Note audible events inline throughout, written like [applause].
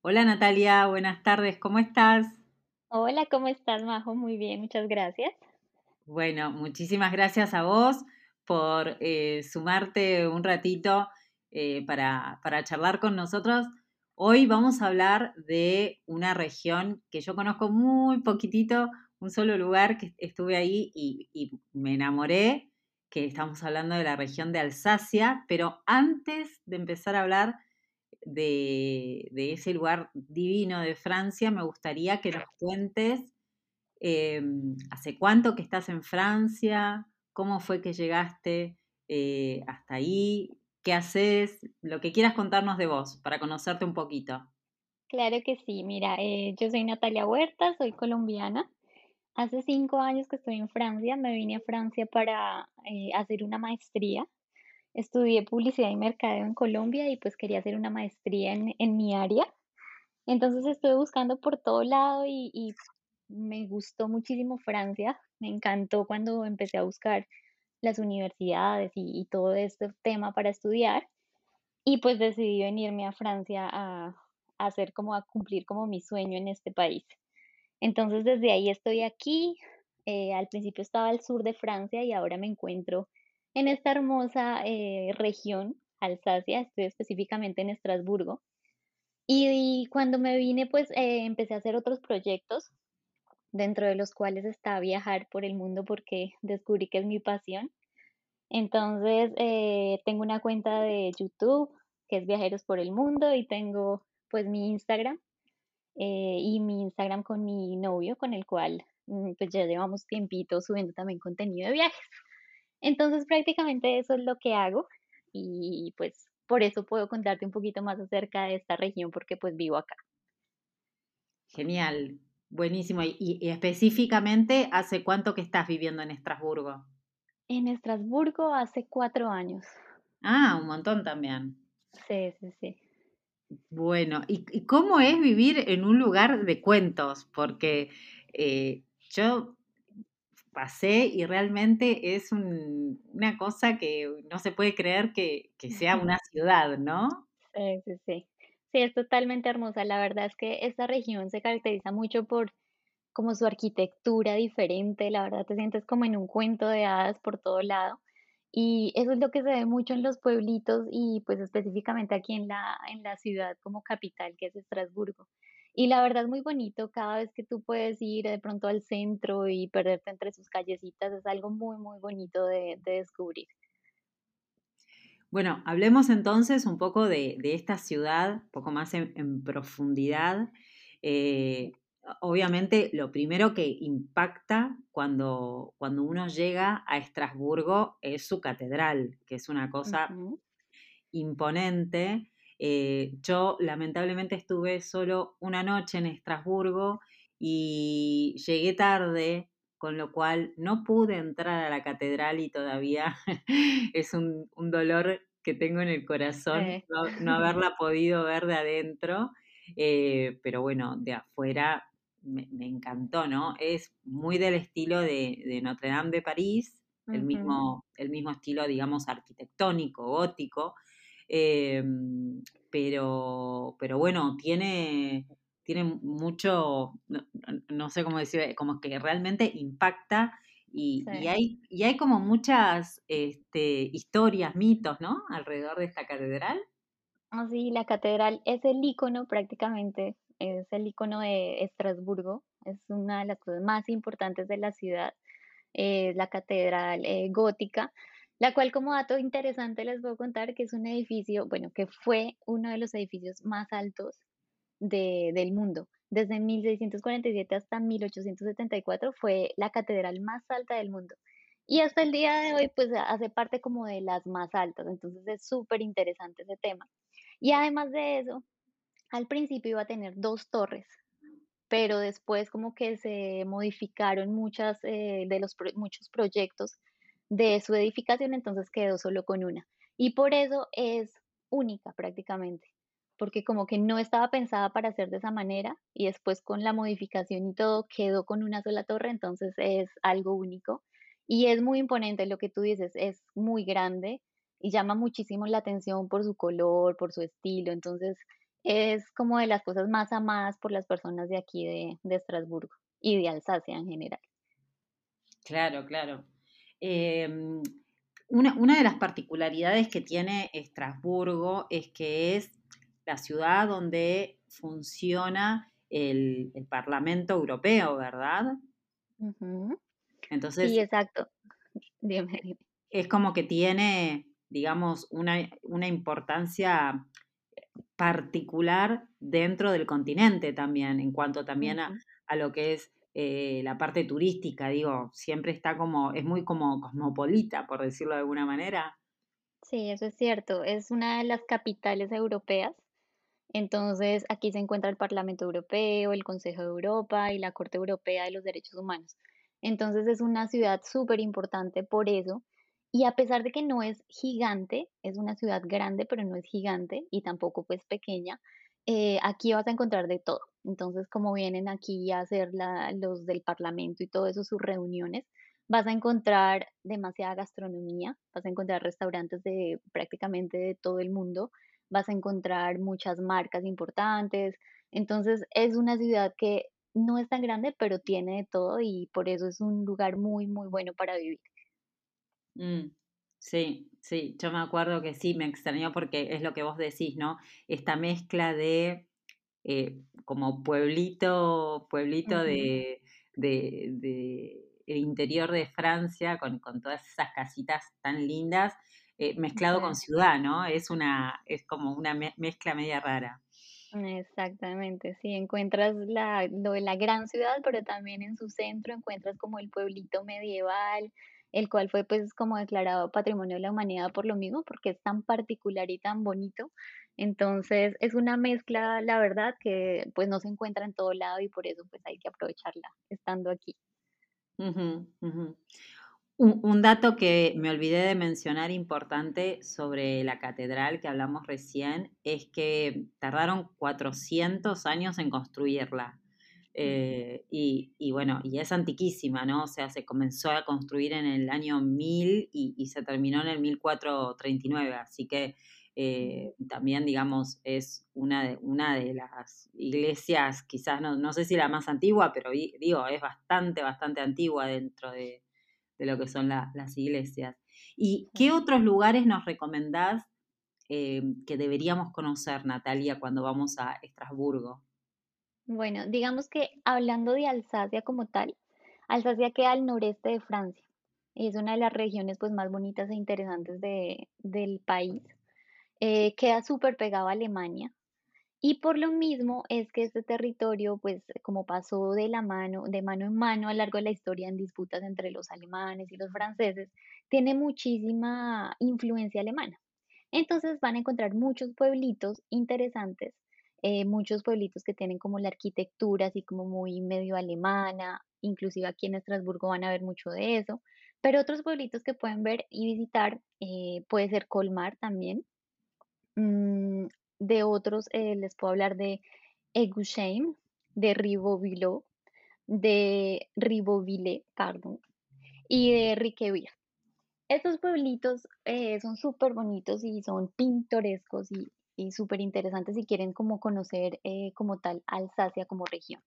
Hola Natalia, buenas tardes, ¿cómo estás? Hola, ¿cómo estás, Majo? Muy bien, muchas gracias. Bueno, muchísimas gracias a vos por eh, sumarte un ratito eh, para, para charlar con nosotros. Hoy vamos a hablar de una región que yo conozco muy poquitito, un solo lugar que estuve ahí y, y me enamoré, que estamos hablando de la región de Alsacia, pero antes de empezar a hablar de, de ese lugar divino de Francia, me gustaría que nos cuentes eh, hace cuánto que estás en Francia, cómo fue que llegaste eh, hasta ahí, qué haces, lo que quieras contarnos de vos para conocerte un poquito. Claro que sí, mira, eh, yo soy Natalia Huerta, soy colombiana. Hace cinco años que estoy en Francia, me vine a Francia para eh, hacer una maestría. Estudié publicidad y mercadeo en Colombia y pues quería hacer una maestría en, en mi área. Entonces estuve buscando por todo lado y, y me gustó muchísimo Francia. Me encantó cuando empecé a buscar las universidades y, y todo este tema para estudiar. Y pues decidí venirme a Francia a, a hacer como a cumplir como mi sueño en este país. Entonces desde ahí estoy aquí. eh, al principio estaba al sur de Francia y ahora me encuentro en esta hermosa eh, región, Alsacia, estoy específicamente en Estrasburgo. Y, cuando me vine, pues eh, empecé a hacer otros proyectos, dentro de los cuales está viajar por el mundo porque descubrí que es mi pasión. Entonces, eh, tengo una cuenta de YouTube que es Viajeros por el Mundo y tengo pues mi Instagram y mi Instagram con mi novio con el cual mm, pues ya llevamos tiempito subiendo también contenido de viajes. Entonces, prácticamente eso es lo que hago y pues por eso puedo contarte un poquito más acerca de esta región porque pues vivo acá. Genial, buenísimo. Y, y específicamente, ¿hace cuánto que estás viviendo en Estrasburgo? En Estrasburgo hace cuatro años. Ah, un montón también. Sí, sí, sí. Bueno, ¿y, y cómo es vivir en un lugar de cuentos? Porque eh, yo pasé y realmente es un- una cosa que no se puede creer que, que sea una [laughs] ciudad, ¿no? Sí, sí, sí. Sí, es totalmente hermosa. La verdad es que esta región se caracteriza mucho por como su arquitectura diferente. La verdad te sientes como en un cuento de hadas por todo lado. Y eso es lo que se ve mucho en los pueblitos y pues específicamente aquí en la, en la ciudad como capital que es Estrasburgo. Y la verdad es muy bonito cada vez que tú puedes ir de pronto al centro y perderte entre sus callecitas. Es algo muy, muy bonito de, de descubrir. Bueno, hablemos entonces un poco de, de esta ciudad, un poco más en, en profundidad. Eh, obviamente, lo primero que impacta cuando, cuando uno llega a Estrasburgo es su catedral, que es una cosa imponente. Eh, yo lamentablemente estuve solo una noche en Estrasburgo y llegué tarde, con lo cual no pude entrar a la catedral y todavía [laughs] es un, un dolor que tengo en el corazón Sí. no, no haberla podido ver de adentro, eh, pero bueno, de afuera me, me encantó, ¿no? Es muy del estilo de, de Notre Dame de París, el mismo, el mismo estilo, digamos, arquitectónico, gótico, eh, pero, pero bueno, tiene, tiene mucho, no, no sé cómo decir, como que realmente impacta y, y Sí. hay, y hay como muchas este, historias, mitos, ¿no? Alrededor de esta catedral. Así, la catedral es el icono prácticamente, es el icono de Estrasburgo, es una de las cosas más importantes de la ciudad, eh, la catedral eh, gótica, la cual como dato interesante les puedo contar que es un edificio, bueno, que fue uno de los edificios más altos de, del mundo. Desde 1647 hasta 1874 fue la catedral más alta del mundo. Y hasta el día de hoy, pues hace parte como de las más altas. Entonces es súper interesante ese tema. Y además de eso, al principio iba a tener 2 torres, pero después como que se modificaron muchas, eh, de los muchos proyectos de su edificación, entonces quedó solo con una. Y por eso es única prácticamente, porque como que no estaba pensada para ser de esa manera y después con la modificación y todo quedó con una sola torre, entonces es algo único. Y es muy imponente lo que tú dices, es muy grande y llama muchísimo la atención por su color, por su estilo, entonces Es como de las cosas más amadas por las personas de aquí de, de Estrasburgo y de Alsacia en general. Claro, claro. Em, una, una, de las particularidades que tiene Estrasburgo es que es la ciudad donde funciona el, el Parlamento Europeo, ¿verdad? Entonces. Sí, exacto. Dime. Es como que tiene, digamos, una, una importancia particular dentro del continente también, en cuanto también a, a lo que es eh, la parte turística, digo, siempre está como, es muy como cosmopolita, por decirlo de alguna manera. Sí, eso es cierto, es una de las capitales europeas. Entonces, aquí se encuentra el Parlamento Europeo, el Consejo de Europa y la Corte Europea de los Derechos Humanos. Entonces, es una ciudad súper importante por eso. Y a pesar de que no es gigante, es una ciudad grande, pero no es gigante y tampoco pues pequeña, eh, aquí vas a encontrar de todo. Entonces, como vienen aquí a hacer los del Parlamento y todo eso, sus reuniones, vas a encontrar demasiada gastronomía, vas a encontrar restaurantes de prácticamente de todo el mundo, vas a encontrar muchas marcas importantes. Entonces, es una ciudad que no es tan grande, pero tiene de todo y por eso es un lugar muy, muy bueno para vivir. Mm. Sí, sí, yo me acuerdo que sí, me extrañó porque es lo que vos decís, ¿no? Esta mezcla de eh, como pueblito, pueblito de, de, el interior de Francia con, con, todas esas casitas tan lindas, eh, mezclado con ciudad, ¿no? Es una, es como una mezcla media rara. Exactamente, sí, encuentras la, lo de la gran ciudad, pero también en su centro encuentras como el pueblito medieval, el cual fue pues como declarado Patrimonio de la Humanidad por lo mismo, porque es tan particular y tan bonito. Entonces es una mezcla, la verdad, que pues no se encuentra en todo lado y por eso pues hay que aprovecharla estando aquí. Un, dato que me olvidé de mencionar importante sobre la catedral que hablamos recién es que tardaron 400 años en construirla. Eh, y, bueno, y es antiquísima, ¿no? O sea, se comenzó a construir en el año 1000 y, se terminó en el 1439, así que eh, también, digamos, es una de, una de las iglesias, quizás, no, no sé si la más antigua, pero digo, es bastante, bastante antigua dentro de, lo que son las iglesias. ¿Y qué otros lugares nos recomendás eh, que deberíamos conocer, Natalia, cuando vamos a Estrasburgo? Bueno, digamos que hablando de Alsacia como tal, Alsacia queda al noreste de Francia. Es una de las regiones pues, más bonitas e interesantes de, del país. Eh, queda súper pegado a Alemania. Y por lo mismo es que este territorio, pues como pasó de la mano, de mano en mano a lo largo de la historia en disputas entre los alemanes y los franceses, tiene muchísima influencia alemana. Entonces van a encontrar muchos pueblitos interesantes eh, muchos pueblitos que tienen como la arquitectura así como muy medio alemana, inclusive aquí en Estrasburgo van a ver mucho de eso, pero otros pueblitos que pueden ver y visitar eh, puede ser Colmar también. Mm, de otros eh, les puedo hablar de Egusheim, de Ribeauvillé, de Ribeauvillé, perdón, y de Riqueville. Estos pueblitos son súper bonitos y son pintorescos y y súper interesante si quieren como conocer eh, como tal Alsacia como región.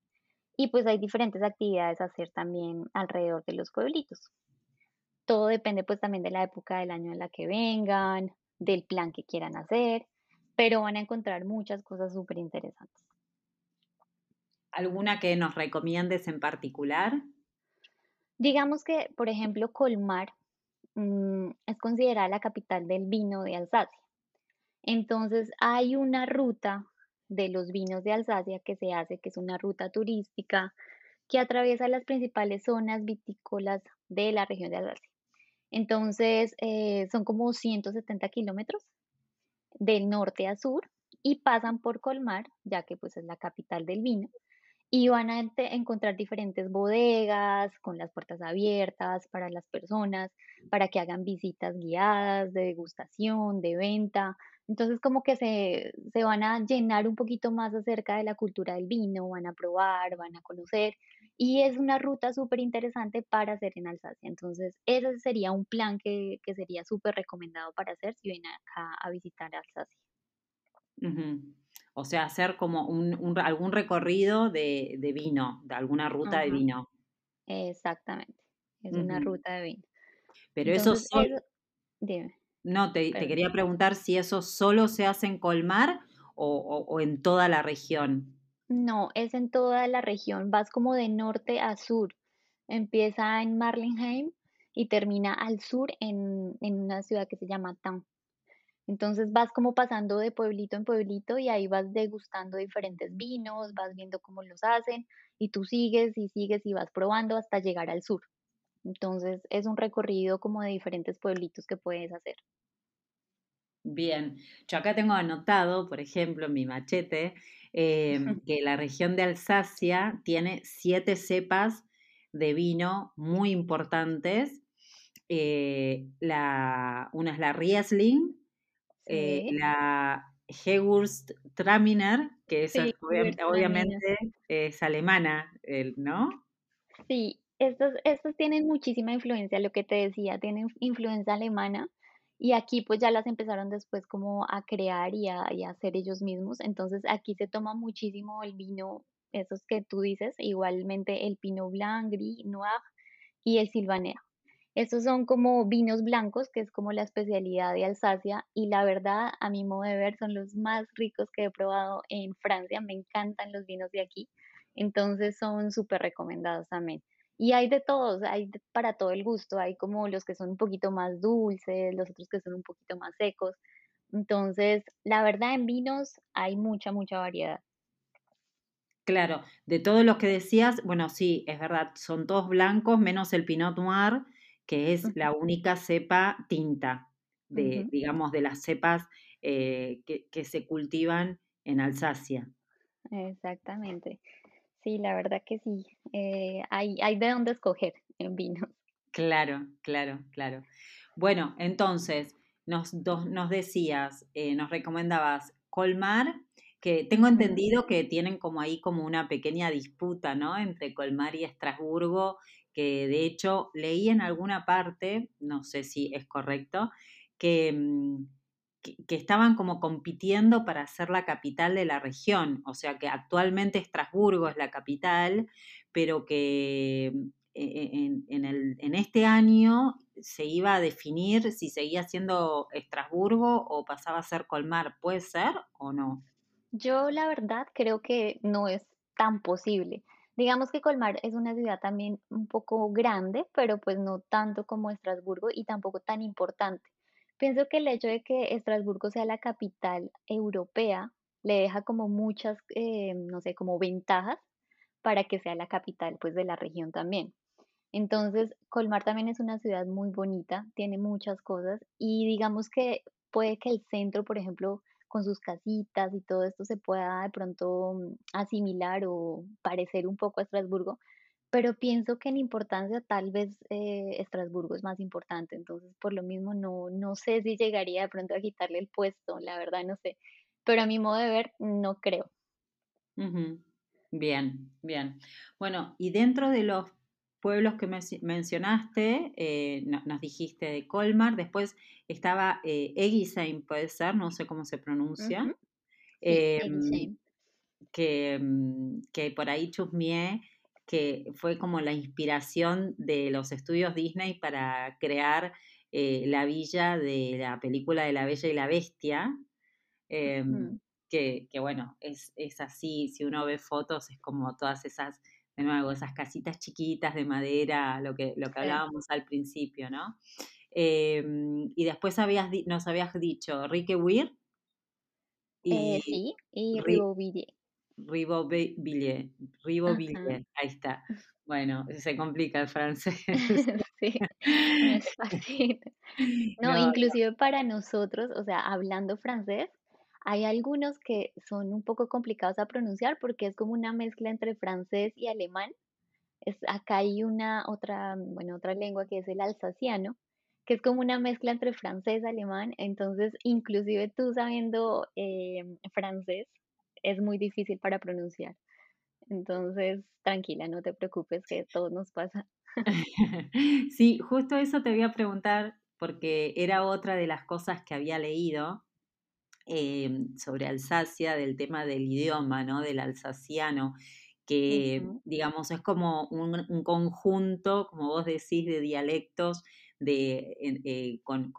Y pues hay diferentes actividades a hacer también alrededor de los pueblitos. Todo depende pues también de la época del año en la que vengan, del plan que quieran hacer, pero van a encontrar muchas cosas súper interesantes. ¿Alguna que nos recomiendes en particular? Digamos que, por ejemplo, Colmar mm, es considerada la capital del vino de Alsacia. Entonces hay una ruta de los vinos de Alsacia que se hace, que es una ruta turística que atraviesa las principales zonas vitícolas de la región de Alsacia. Entonces eh, son como 170 kilómetros del norte a sur y pasan por Colmar, ya que pues es la capital del vino, y van a encontrar diferentes bodegas con las puertas abiertas para las personas, para que hagan visitas guiadas de degustación, de venta, entonces como que se, se van a llenar un poquito más acerca de la cultura del vino, van a probar, van a conocer y es una ruta súper interesante para hacer en Alsacia. Entonces ese sería un plan que, que sería súper recomendado para hacer si vienen acá a visitar Alsacia. O sea, hacer como un, algún recorrido de, vino, de alguna ruta de vino. Exactamente, es una ruta de vino. Pero eso solo... Dime. No, te, quería preguntar si eso solo se hace en Colmar o, en toda la región. No, es en toda la región. Vas como de norte a sur. Empieza en Marlinheim y termina al sur en, en una ciudad que se llama Town. Entonces vas como pasando de pueblito en pueblito y ahí vas degustando diferentes vinos, vas viendo cómo los hacen y tú sigues y sigues y vas probando hasta llegar al sur. Entonces es un recorrido como de diferentes pueblitos que puedes hacer. Bien, yo acá tengo anotado, por ejemplo, en mi machete, em, [laughs] que la región de Alsacia tiene siete cepas de vino muy importantes. Eh, la, una es la Riesling, eh, la Hegurst Traminer, que es obviamente es alemana, ¿no? Sí, estos, estos tienen muchísima influencia, lo que te decía, tienen influencia alemana y aquí pues ya las empezaron después como a crear y a, hacer ellos mismos. Entonces aquí se toma muchísimo el vino, esos que tú dices, igualmente el Pinot Blanc, Gris, Noir y el Sylvaner. Estos son como vinos blancos, que es como la especialidad de Alsacia, y la verdad, a mi modo de ver, son los más ricos que he probado en Francia. Me encantan los vinos de aquí, entonces son súper recomendados también. Y hay de todos, hay para todo el gusto, hay como los que son un poquito más dulces, los otros que son un poquito más secos. Entonces, la verdad en vinos hay mucha, mucha variedad. Claro, de todos los que decías, bueno, sí, es verdad, son todos blancos, menos el Pinot Noir, que es la única cepa tinta, de, digamos, de las cepas eh, que, que se cultivan en Alsacia. Exactamente. Sí, la verdad que sí. Eh, hay, hay de dónde escoger en vino. Claro, claro, claro. Bueno, entonces, nos, nos decías, eh, nos recomendabas Colmar, que tengo entendido que tienen como ahí como una pequeña disputa, ¿no? Entre Colmar y Estrasburgo, que de hecho leí en alguna parte, no sé si es correcto, que... Mm, que, estaban como compitiendo para ser la capital de la región, o sea que actualmente Estrasburgo es la capital, pero que e, e, en, este año se iba a definir si seguía siendo Estrasburgo o pasaba a ser Colmar, ¿puede ser o no? Yo la verdad creo que no es tan posible. Digamos que Colmar es una ciudad también un poco grande, pero pues no tanto como Estrasburgo y tampoco tan importante. Pienso que el hecho de que Estrasburgo sea la capital europea le deja como muchas, eh, no sé, como ventajas para que sea la capital pues de la región también. Entonces, Colmar también es una ciudad muy bonita, tiene muchas cosas y digamos que puede que el centro, por ejemplo, con sus casitas y todo esto se pueda de pronto mm, asimilar o parecer un poco a Estrasburgo, pero pienso que en importancia tal vez eh, Estrasburgo es más importante, entonces por lo mismo no, no sé si llegaría de pronto a quitarle el puesto, la verdad no sé, pero a mi modo de ver no creo. Bien, bien. Bueno, y dentro de los pueblos que mencionaste, eh, nos dijiste de Colmar, después estaba eh, Egisheim, puede ser, no sé cómo se pronuncia, em, que, mm, que por ahí chusmié que fue como la inspiración de los estudios Disney para crear eh, la villa de la película de La Bella y la Bestia. Em, que, bueno, es, así, si uno ve fotos, es como todas esas, de nuevo, esas casitas chiquitas de madera, lo que, lo que hablábamos al principio, ¿no? Em, y después habías, nos habías dicho Rique Weir. Eh, sí, y Rio Ribobillet, ahí está. [laughs] Bueno, se complica el francés. [laughs] sí, no es fácil. [laughs] No, inclusive para nosotros, o sea, hablando francés, hay algunos que son un poco complicados a pronunciar porque es como una mezcla entre francés y alemán. Es, acá hay una otra, bueno, otra lengua que es el alsaciano, que es como una mezcla entre francés y alemán. Entonces, inclusive tú sabiendo eh, francés, es muy difícil para pronunciar. Entonces, tranquila, no te preocupes, que todo nos pasa. [laughs] sí, justo eso te voy a preguntar, porque era otra de las cosas que había leído, em, sobre Alsacia, del tema del idioma, ¿no? Del alsaciano, que digamos es como un, conjunto, como vos decís, de dialectos de, eh, con,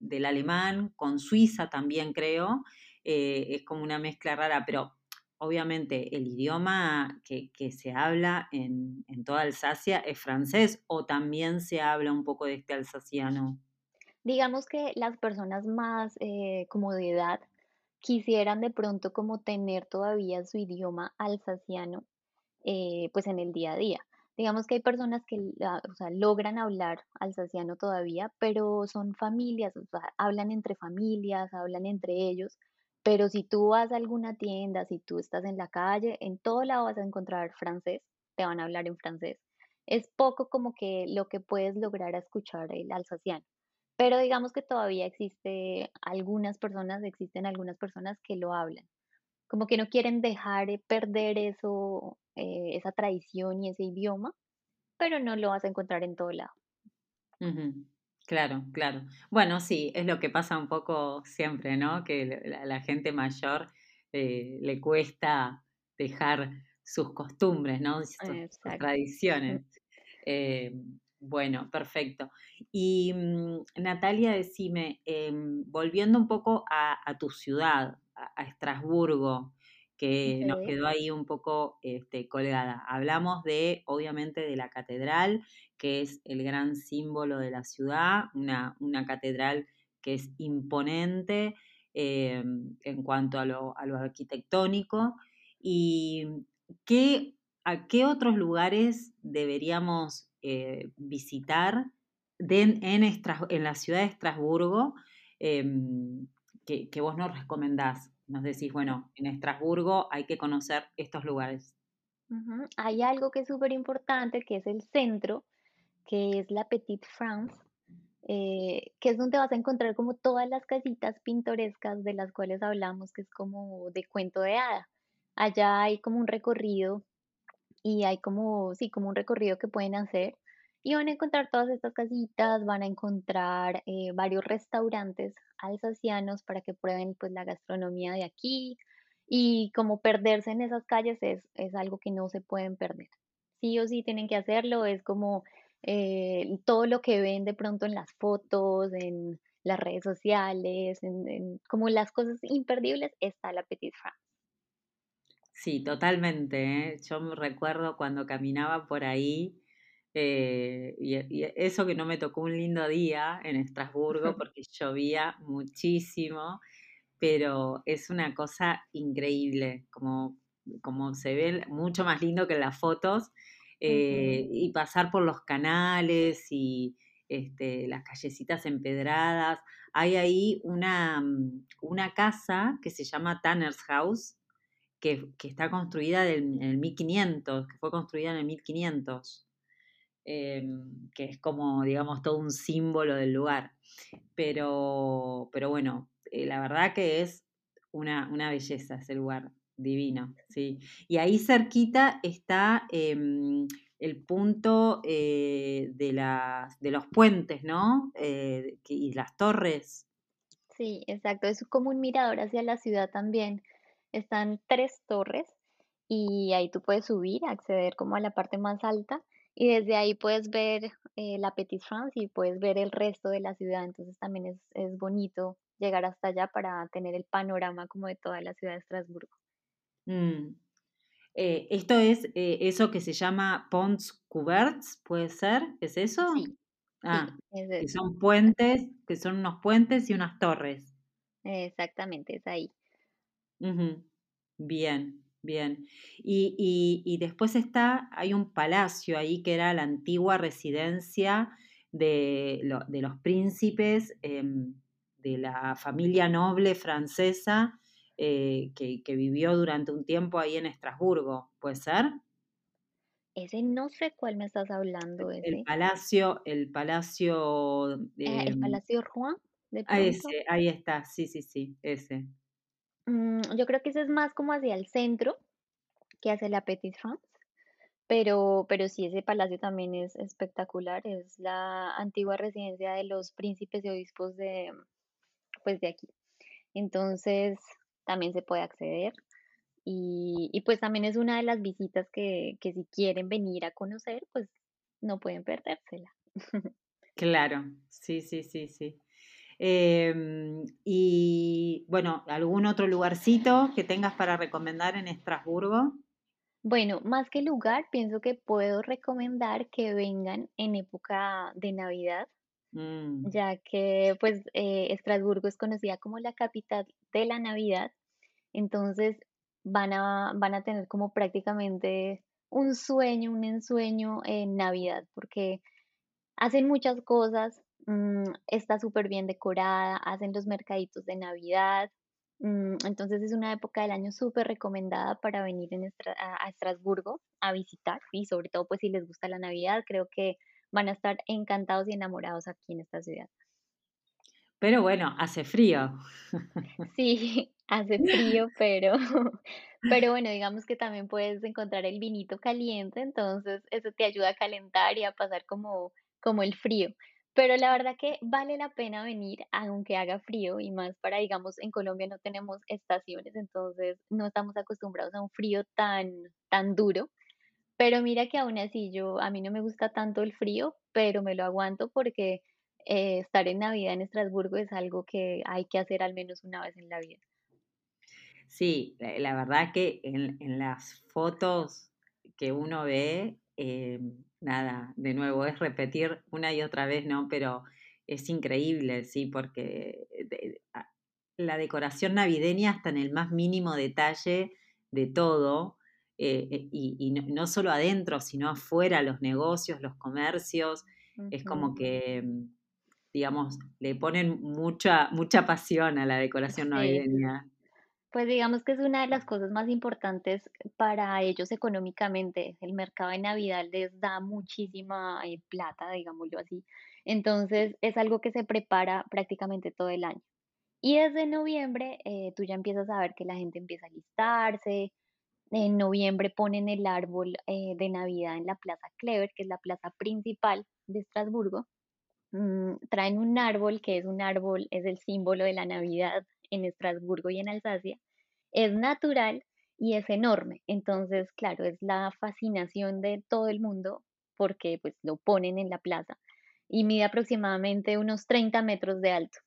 del alemán, con Suiza también creo, eh, es como una mezcla rara, pero obviamente el idioma que, se habla en, toda Alsacia es francés o también se habla un poco de este alsaciano. Digamos que las personas más eh, como de edad quisieran de pronto como tener todavía su idioma alsaciano eh, pues en el día a día. Digamos que hay personas que logran hablar alsaciano todavía, pero son familias, hablan entre familias, hablan entre ellos, pero si tú vas a alguna tienda, si tú estás en la calle, en todo lado vas a encontrar francés, te van a hablar en francés. Es poco como que lo que puedes lograr escuchar el alsaciano. Pero digamos que todavía existe algunas personas, existen algunas personas que lo hablan. Como que no quieren dejar perder eso, eh, esa tradición y ese idioma, pero no lo vas a encontrar en todo lado. Claro, claro. Bueno, sí, es lo que pasa un poco siempre, ¿no? Que a la, gente mayor eh, le cuesta dejar sus costumbres, ¿no? Sus, tradiciones. Eh, bueno, perfecto. Y mm, Natalia, decime, em, volviendo un poco a, tu ciudad, a Estrasburgo, que nos quedó ahí un poco este, colgada. Hablamos de, obviamente, de la catedral, que es el gran símbolo de la ciudad, una, catedral que es imponente eh, en cuanto a lo, arquitectónico. ¿Y qué, a qué otros lugares deberíamos eh, visitar en, en, la ciudad de Estrasburgo em, que, que, vos nos recomendás? nos decís, bueno, en Estrasburgo hay que conocer estos lugares. Hay algo que es súper importante, que es el centro, que es la Petite France, eh, que es donde vas a encontrar como todas las casitas pintorescas de las cuales hablamos, que es como de cuento de hada. Allá hay como un recorrido y hay como, sí, como un recorrido que pueden hacer y van a encontrar todas estas casitas, van a encontrar eh, varios restaurantes alsacianos para que prueben pues la gastronomía de aquí y como perderse en esas calles es, es algo que no se pueden perder. Sí o sí tienen que hacerlo, es como eh, todo lo que ven de pronto en las fotos, en las redes sociales, en, como las cosas imperdibles, está la Petite France. Sí, totalmente. ¿eh? Yo me recuerdo cuando caminaba por ahí eh, y, eso que no me tocó un lindo día en Estrasburgo [laughs] porque llovía muchísimo, pero es una cosa increíble, como, como se ve mucho más lindo que en las fotos, eh, y pasar por los canales y este, las callecitas empedradas. Hay ahí una, mm, una casa que se llama Tanner's House, que, que está construida en el 1500, que fue construida en el 1500. Em, que es como, digamos, todo un símbolo del lugar. Pero, pero bueno, eh, la verdad que es una, una, belleza ese lugar, divino, ¿sí? Y ahí cerquita está em, el punto eh, de, las, de los puentes, ¿no? Eh, y las torres. Sí, exacto, es como un mirador hacia la ciudad también. Están tres torres y ahí tú puedes subir, acceder como a la parte más alta y desde ahí puedes ver eh, la Petite France y puedes ver el resto de la ciudad, entonces también es, es bonito llegar hasta allá para tener el panorama como de toda la ciudad de Estrasburgo. Mm. Eh, esto es eh, eso que se llama ponts couverts, ¿puede ser? ¿Es eso? Sí. Ah, que son puentes, que son unos puentes y unas torres. Exactamente, es ahí. Bien. Bien. Y, después está, hay un palacio ahí que era la antigua residencia de, los príncipes em, de la familia noble francesa eh, que, vivió durante un tiempo ahí en Estrasburgo. ¿Puede ser? Ese no sé cuál me estás hablando. El palacio, el palacio. Eh, el palacio Juan. Ah, ese, ahí está, sí, sí, sí, ese. Mm, yo creo que ese es más como hacia el centro que hacia la Petite France, pero, pero sí, ese palacio también es espectacular, es la antigua residencia de los príncipes y obispos de, pues de aquí. Entonces, también se puede acceder. Y, y pues también es una de las visitas que, que si quieren venir a conocer, pues no pueden perdérsela. [laughs] Claro, sí, sí, sí, sí. Em, y bueno, ¿algún otro lugarcito que tengas para recomendar en Estrasburgo? Bueno, más que lugar, pienso que puedo recomendar que vengan en época de Navidad, Mm, ya que pues eh, Estrasburgo es conocida como la capital de la Navidad, entonces van a, van a tener como prácticamente un sueño, un ensueño en Navidad, porque Hacen muchas cosas, mm, está súper bien decorada, hacen los mercaditos de Navidad, mm, entonces es una época del año súper recomendada para venir en a Estrasburgo a visitar y sobre todo pues si les gusta la Navidad, creo que van a estar encantados y enamorados aquí en esta ciudad. Pero bueno, hace frío. Sí, [laughs] hace frío, pero, [laughs] pero bueno, digamos que también puedes encontrar el vinito caliente, entonces eso te ayuda a calentar y a pasar como, como el frío. Pero la verdad que vale la pena venir aunque haga frío y más para, digamos, en Colombia no tenemos estaciones, entonces no estamos acostumbrados a un frío tan, tan duro. Pero mira que aún así yo, a mí no me gusta tanto el frío, pero me lo aguanto porque eh, estar en Navidad en Estrasburgo es algo que hay que hacer al menos una vez en la vida. Sí, la, la verdad que en, en las fotos que uno ve, eh, nada, de nuevo, es repetir una y otra vez, ¿no? Pero es increíble, sí, porque la decoración navideña hasta en el más mínimo detalle de todo, eh, eh, y, y no, no solo adentro, sino afuera, los negocios, los comercios, es como que, mm, digamos, le ponen mucha, mucha pasión a la decoración Sí, navideña. pues digamos que es una de las cosas más importantes para ellos económicamente. El mercado de Navidad les da muchísima eh, plata, digámoslo así. Entonces es algo que se prepara prácticamente todo el año. Y desde noviembre eh, tú ya empiezas a ver que la gente empieza a listarse. En noviembre ponen el árbol eh, de Navidad en la Plaza Clever, que es la plaza principal de Estrasburgo. Mm, traen un árbol que es un árbol, es el símbolo de la Navidad en Estrasburgo y en Alsacia. Es natural y es enorme. Entonces, claro, es la fascinación de todo el mundo porque pues lo ponen en la plaza y mide aproximadamente unos 30 metros de alto.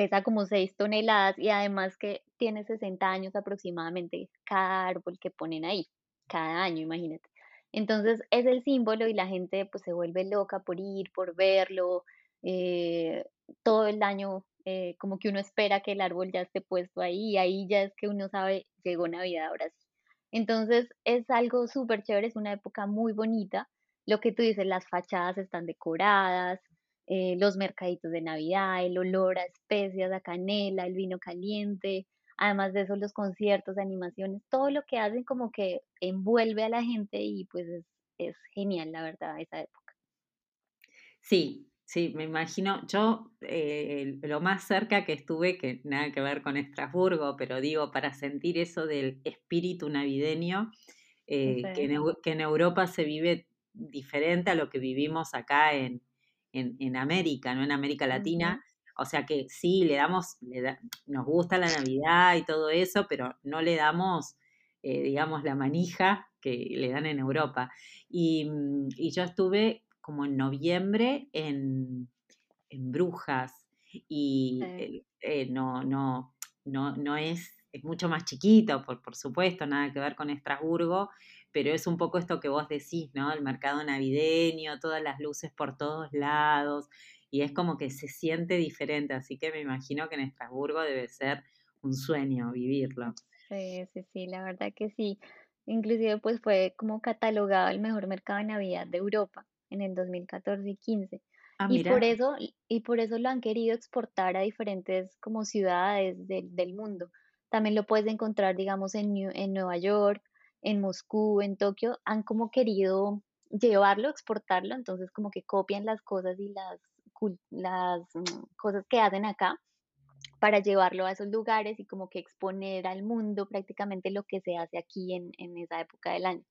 Pesa como 6 toneladas y además que tiene 60 años aproximadamente cada árbol que ponen ahí, cada año, imagínate. Entonces es el símbolo y la gente pues se vuelve loca por ir, por verlo, eh, todo el año eh, como que uno espera que el árbol ya esté puesto ahí y ahí ya es que uno sabe, llegó Navidad ahora sí. Entonces es algo súper chévere, es una época muy bonita. Lo que tú dices, las fachadas están decoradas, eh, los mercaditos de Navidad, el olor a especias, a canela, el vino caliente, además de eso los conciertos, animaciones, todo lo que hacen como que envuelve a la gente y pues es, es genial, la verdad, esa época. Sí, sí, me imagino. Yo eh, lo más cerca que estuve, que nada que ver con Estrasburgo, pero digo, para sentir eso del espíritu navideño, eh, que, en, que en Europa se vive diferente a lo que vivimos acá en, en, en América, ¿no? En América Latina. O sea que sí, le damos, le da- nos gusta la Navidad y todo eso, pero no le damos, eh, digamos, la manija que le dan en Europa. Y, mm, y yo estuve como en noviembre en, en Brujas y sí. eh, no, no, no, no es, es mucho más chiquito, por, por supuesto, nada que ver con Estrasburgo, pero es un poco esto que vos decís, ¿no? El mercado navideño, todas las luces por todos lados, y es como que se siente diferente, así que me imagino que en Estrasburgo debe ser un sueño vivirlo. Sí, sí, sí, la verdad que sí. Inclusive pues fue como catalogado el mejor mercado de Navidad de Europa en el 2014 y 15. Ah, Y por eso, y por eso lo han querido exportar a diferentes como ciudades del del mundo. También lo puedes encontrar, digamos, en, Nue- en Nueva York, en Moscú, en Tokio. Han como querido llevarlo, exportarlo, entonces como que copian las cosas y las, mm, cosas que hacen acá para llevarlo a esos lugares y como que exponer al mundo prácticamente lo que se hace aquí en, en esa época del año.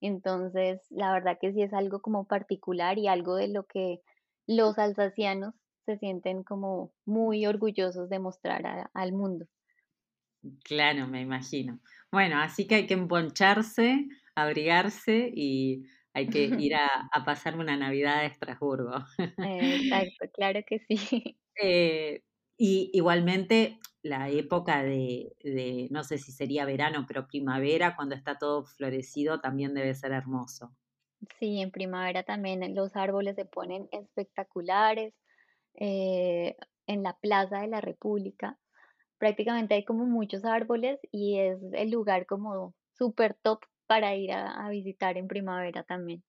Entonces, la verdad que sí es algo como particular y algo de lo que los alsacianos se sienten como muy orgullosos de mostrar al mundo. Claro, me imagino. Bueno, así que hay que emponcharse, abrigarse y hay que [laughs] ir a, pasar una Navidad a Estrasburgo. [laughs] Exacto, claro que sí. [laughs] Eh, y igualmente la época de, no sé si sería verano, pero primavera, cuando está todo florecido, también debe ser hermoso. Sí, en primavera también los árboles se ponen espectaculares. Eh, en la Plaza de la República prácticamente hay como muchos árboles y es el lugar como súper top para ir a, visitar en primavera también.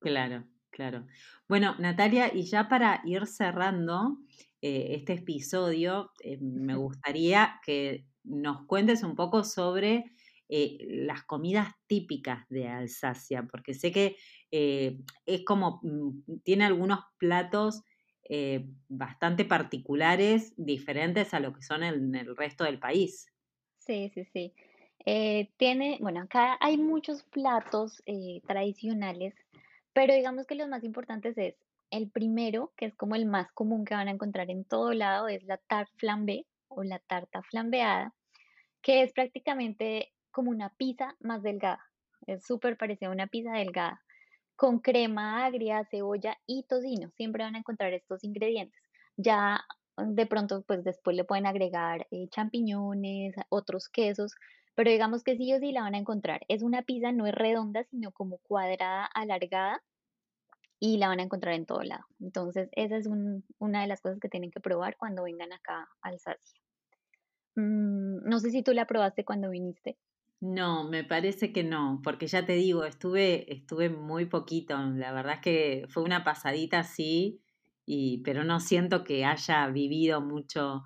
Claro, claro. Bueno, Natalia, y ya para ir cerrando eh, este episodio, eh, me [laughs] gustaría que nos cuentes un poco sobre eh, las comidas típicas de Alsacia, porque sé que es como, mm, tiene algunos platos eh, bastante particulares, diferentes a lo que son en el resto del país. Sí, sí, sí. Eh, tiene, bueno, acá hay muchos platos eh, tradicionales, pero digamos que los más importantes es el primero, que es como el más común que van a encontrar en todo lado, es la tarte flambée o la tarta flambeada, que es prácticamente como una pizza más delgada. Es súper parecida a una pizza delgada con crema agria, cebolla y tocino. Siempre van a encontrar estos ingredientes. Ya mm, de pronto, pues después le pueden agregar eh, champiñones, otros quesos, pero digamos que sí o sí la van a encontrar. Es una pizza, no es redonda, sino como cuadrada, alargada y la van a encontrar en todo lado. Entonces, esa es una de las cosas que tienen que probar cuando vengan acá a Alsacia. Mm, no sé si tú la probaste cuando viniste. No, me parece que no, porque ya te digo, estuve, estuve muy poquito. La verdad es que fue una pasadita así, y, pero no siento que haya vivido mucho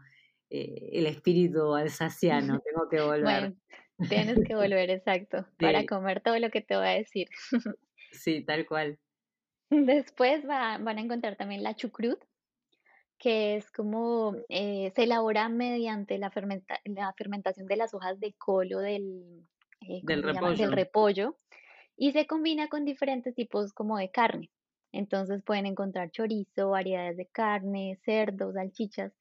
eh, el espíritu alsaciano. [laughs] Tengo que volver. Bueno, tienes que [laughs] volver, exacto, para comer todo lo que te voy a decir. Sí, tal cual. [laughs] Después van a encontrar también la chucrut, que es como eh, se elabora mediante la, la fermentación de las hojas de colo del, eh, del, repollo. y se combina con diferentes tipos como de carne. Entonces pueden encontrar chorizo, variedades de carne, cerdo, salchichas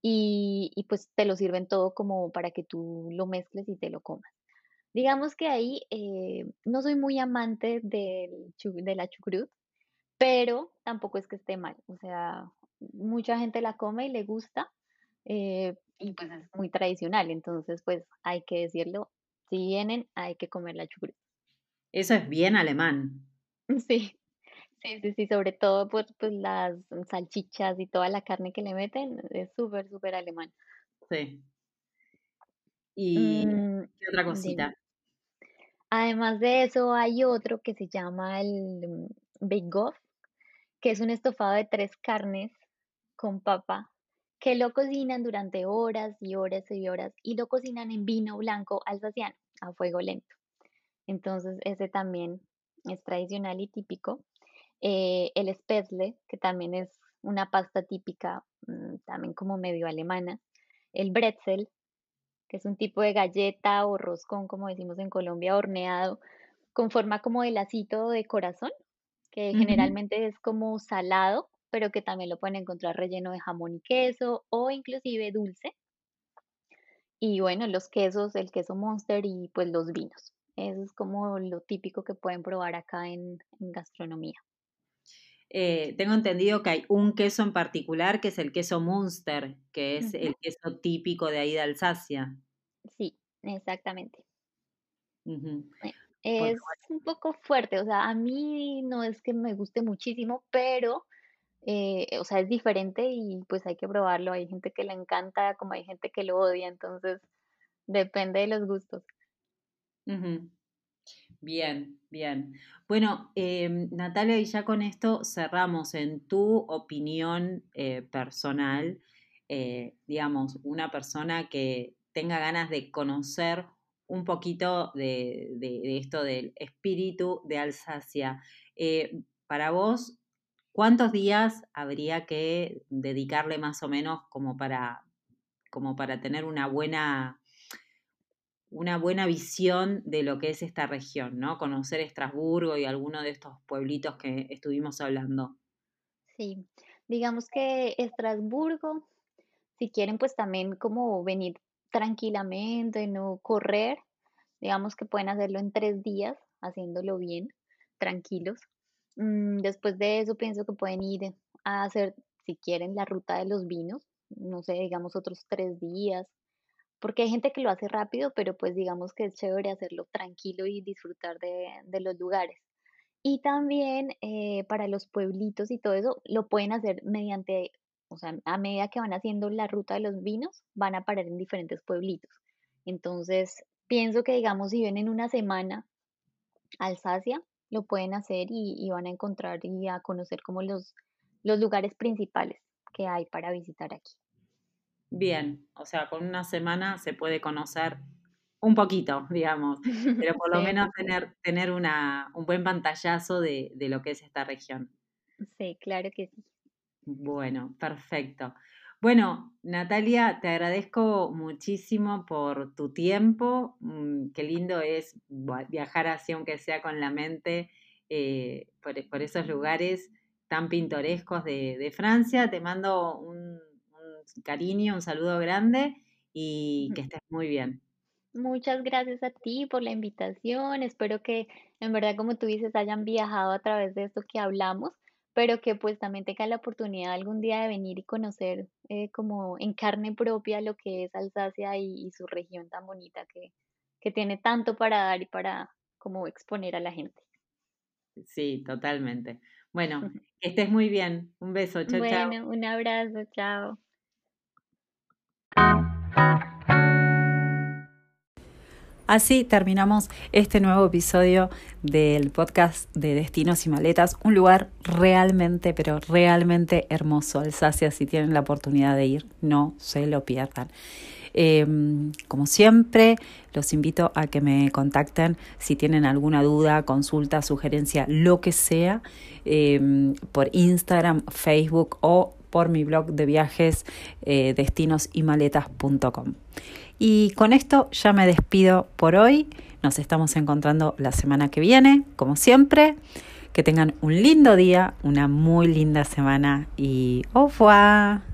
y, y, pues te lo sirven todo como para que tú lo mezcles y te lo comas. Digamos que ahí eh, no soy muy amante del, de la chucrut, pero tampoco es que esté mal. O sea, mucha gente la come y le gusta, eh, y pues es muy tradicional, entonces pues hay que decirlo, si vienen hay que comer la chucrut. Eso es bien alemán. [laughs] Sí, sí, sí, sí, sobre todo por pues, las salchichas y toda la carne que le meten, es súper, súper alemán. Sí. ¿Y mm, qué otra cosita? Además de eso, hay otro que se llama el Bake que es un estofado de tres carnes con papa, que lo cocinan durante horas y horas y horas y lo cocinan en vino blanco alsaciano a fuego lento. Entonces, ese también es tradicional y típico. Eh, el Spätzle, que también es una pasta típica, mm, también como medio alemana. El Brezel, que es un tipo de galleta o roscón, como decimos en Colombia, horneado, con forma como de lacito de corazón, que generalmente es como salado pero que también lo pueden encontrar relleno de jamón y queso o inclusive dulce. Y bueno, los quesos, el queso monster y pues los vinos. Eso es como lo típico que pueden probar acá en, gastronomía. Eh, tengo entendido que hay un queso en particular que es el queso Munster, que es el queso típico de ahí de Alsacia. Sí, exactamente. Es un poco fuerte, o sea, a mí no es que me guste muchísimo, pero eh, o sea, es diferente y pues hay que probarlo. Hay gente que le encanta, como hay gente que lo odia, entonces depende de los gustos. Bien, bien. Bueno, em, Natalia, y ya con esto cerramos. En tu opinión eh, personal, eh, digamos, una persona que tenga ganas de conocer un poquito de, de esto del espíritu de Alsacia, para vos, ¿Cuántos días habría que dedicarle más o menos como para, como para tener una buena, una buena visión de lo que es esta región, ¿no? Conocer Estrasburgo y alguno de estos pueblitos que estuvimos hablando. Sí, Digamos que Estrasburgo, si quieren pues también como venir tranquilamente, no correr, digamos que pueden hacerlo en tres días, haciéndolo bien, tranquilos. Mm, después de eso pienso que pueden ir a hacer, si quieren, la ruta de los vinos, no sé, digamos otros tres días, porque hay gente que lo hace rápido, pero pues digamos que es chévere hacerlo tranquilo y disfrutar de, de los lugares. Y también eh, para los pueblitos y todo eso, lo pueden hacer mediante, o sea, a medida que van haciendo la ruta de los vinos, van a parar en diferentes pueblitos. Entonces, pienso que, digamos, si vienen una semana Alsacia, lo pueden hacer y, y van a encontrar y a conocer como los, los lugares principales que hay para visitar aquí. Bien, o sea, con una semana se puede conocer un poquito, digamos, pero [laughs] por lo menos tener, tener una, un buen pantallazo de, de lo que es esta región. Sí, claro que sí. Bueno, perfecto. Bueno, Natalia, te agradezco muchísimo por tu tiempo. Mm, qué lindo es viajar así, aunque sea con la mente, eh, por, esos lugares tan pintorescos de, Francia. Te mando un, un, cariño, un saludo grande y que estés muy bien. Muchas gracias a ti por la invitación. Espero que en verdad, como tú dices, hayan viajado a través de esto que hablamos, pero que pues también tengan la oportunidad algún día de venir y conocer eh, como en carne propia lo que es Alsacia y, su región tan bonita que, que tiene tanto para dar y para como exponer a la gente. Sí, totalmente. Bueno, [laughs] que estés muy bien. Un beso. Chao, chao. Bueno, un abrazo. Chao. Así terminamos este nuevo episodio del podcast de Destinos y Maletas, un lugar realmente, pero realmente hermoso. Alsacia, si tienen la oportunidad de ir, no se lo pierdan. Em, como siempre, los invito a que me contacten si tienen alguna duda, consulta, sugerencia, lo que sea, em, por Instagram, Facebook o por mi blog de viajes eh, destinosimaletas.com. Y con esto ya me despido por hoy. Nos estamos encontrando la semana que viene, como siempre. Que tengan un lindo día, una muy linda semana y au revoir.